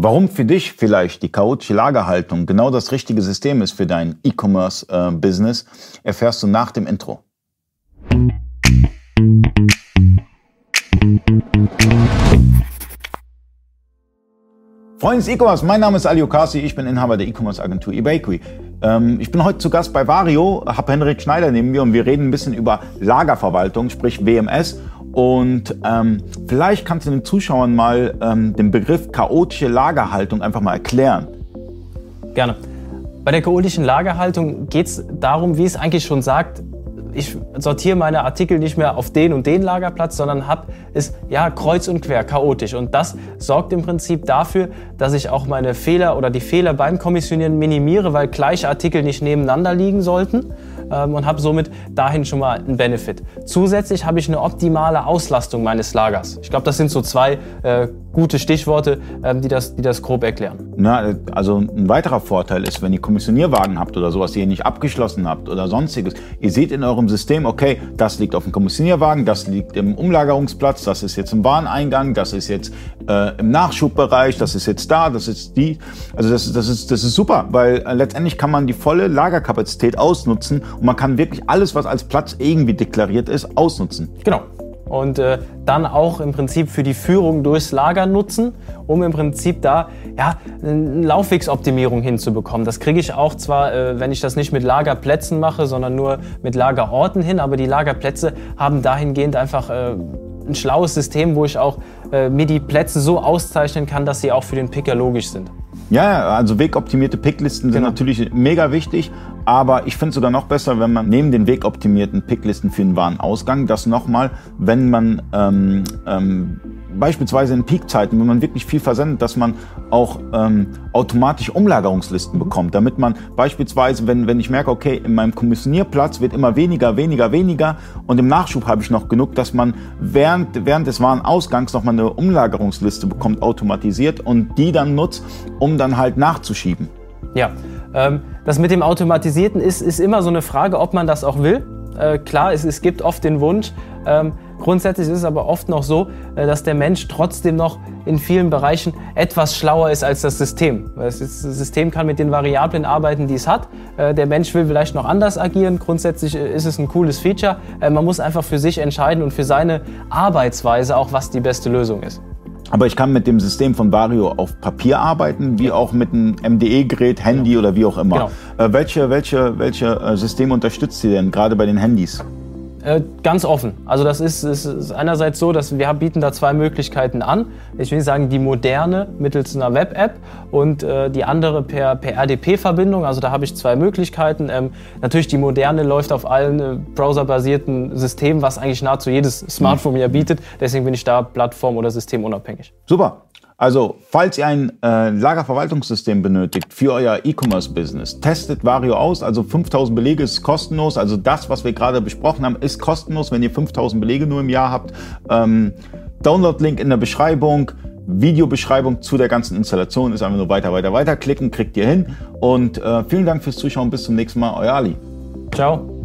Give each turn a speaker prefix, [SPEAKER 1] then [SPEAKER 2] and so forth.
[SPEAKER 1] Warum für dich vielleicht die chaotische Lagerhaltung genau das richtige System ist für dein E-Commerce-Business, erfährst du nach dem Intro. Freunde des E-Commerce, mein Name ist Ali Okasi, ich bin Inhaber der E-Commerce-Agentur eBakery. Ähm, ich bin heute zu Gast bei Vario, habe Henrik Schneider neben mir und wir reden ein bisschen über Lagerverwaltung, sprich WMS und ähm, vielleicht kannst du den Zuschauern mal ähm, den Begriff chaotische Lagerhaltung einfach mal erklären.
[SPEAKER 2] Gerne. Bei der chaotischen Lagerhaltung geht es darum, wie es eigentlich schon sagt, ich sortiere meine Artikel nicht mehr auf den und den Lagerplatz, sondern habe es ja kreuz und quer chaotisch. Und das sorgt im Prinzip dafür, dass ich auch meine Fehler oder die Fehler beim Kommissionieren minimiere, weil gleiche Artikel nicht nebeneinander liegen sollten ähm, und habe somit dahin schon mal einen Benefit. Zusätzlich habe ich eine optimale Auslastung meines Lagers. Ich glaube, das sind so zwei äh, gute Stichworte, ähm, die, das, die das grob erklären.
[SPEAKER 1] Na, also ein weiterer Vorteil ist, wenn ihr Kommissionierwagen habt oder sowas, die ihr nicht abgeschlossen habt oder sonstiges, ihr seht in eurem System, okay, das liegt auf dem Kommissionierwagen, das liegt im Umlagerungsplatz, das ist jetzt im Wareneingang, das ist jetzt äh, im Nachschubbereich, das ist jetzt da, das ist die. Also das, das, ist, das ist super, weil äh, letztendlich kann man die volle Lagerkapazität ausnutzen und man kann wirklich alles, was als Platz irgendwie deklariert ist, ausnutzen.
[SPEAKER 2] Genau und äh, dann auch im Prinzip für die Führung durchs Lager nutzen, um im Prinzip da ja, eine Laufwegsoptimierung hinzubekommen. Das kriege ich auch zwar, äh, wenn ich das nicht mit Lagerplätzen mache, sondern nur mit Lagerorten hin, aber die Lagerplätze haben dahingehend einfach äh, ein schlaues System, wo ich auch äh, mir die Plätze so auszeichnen kann, dass sie auch für den Picker logisch sind.
[SPEAKER 1] Ja, also wegoptimierte Picklisten sind genau. natürlich mega wichtig, aber ich finde es sogar noch besser, wenn man neben den wegoptimierten Picklisten für den Warenausgang das nochmal, wenn man ähm, ähm, beispielsweise in Peakzeiten, wenn man wirklich viel versendet, dass man auch ähm, automatisch Umlagerungslisten bekommt, damit man beispielsweise, wenn, wenn ich merke, okay, in meinem Kommissionierplatz wird immer weniger, weniger, weniger und im Nachschub habe ich noch genug, dass man während, während des Warenausgangs nochmal eine Umlagerungsliste bekommt, automatisiert und die dann nutzt, um dann halt nachzuschieben.
[SPEAKER 2] Ja, ähm, das mit dem Automatisierten ist, ist immer so eine Frage, ob man das auch will. Äh, klar, es, es gibt oft den Wunsch, ähm, Grundsätzlich ist es aber oft noch so, äh, dass der Mensch trotzdem noch in vielen Bereichen etwas schlauer ist als das System. Das System kann mit den Variablen arbeiten, die es hat. Äh, der Mensch will vielleicht noch anders agieren. Grundsätzlich äh, ist es ein cooles Feature. Man muss einfach für sich entscheiden und für seine Arbeitsweise auch, was die beste Lösung ist.
[SPEAKER 1] Aber ich kann mit dem System von Vario auf Papier arbeiten, wie auch mit einem MDE-Gerät, Handy genau. oder wie auch immer. Genau. welche, welche, welche Systeme unterstützt ihr denn gerade bei den Handys?
[SPEAKER 2] Äh, ganz offen. Also das ist, ist, einerseits so, dass wir bieten da zwei Möglichkeiten an. Ich will sagen, die moderne mittels einer Web-App und äh, die andere per, per RDP-Verbindung. Also da habe ich zwei Möglichkeiten. Ähm, natürlich die moderne läuft auf allen äh, browserbasierten Systemen, was eigentlich nahezu jedes Smartphone ja bietet. Deswegen bin ich da plattform- oder systemunabhängig.
[SPEAKER 1] Super. Also, falls ihr ein äh, Lagerverwaltungssystem benötigt für euer E-Commerce-Business, testet Vario aus. Also 5000 Belege ist kostenlos. Also das, was wir gerade besprochen haben, ist kostenlos, wenn ihr 5000 Belege nur im Jahr habt. Ähm, Download-Link in der Beschreibung. Videobeschreibung zu der ganzen Installation ist einfach nur weiter, weiter, weiter klicken, kriegt ihr hin. Und äh, vielen Dank fürs Zuschauen. Bis zum nächsten Mal. Euer Ali.
[SPEAKER 2] Ciao.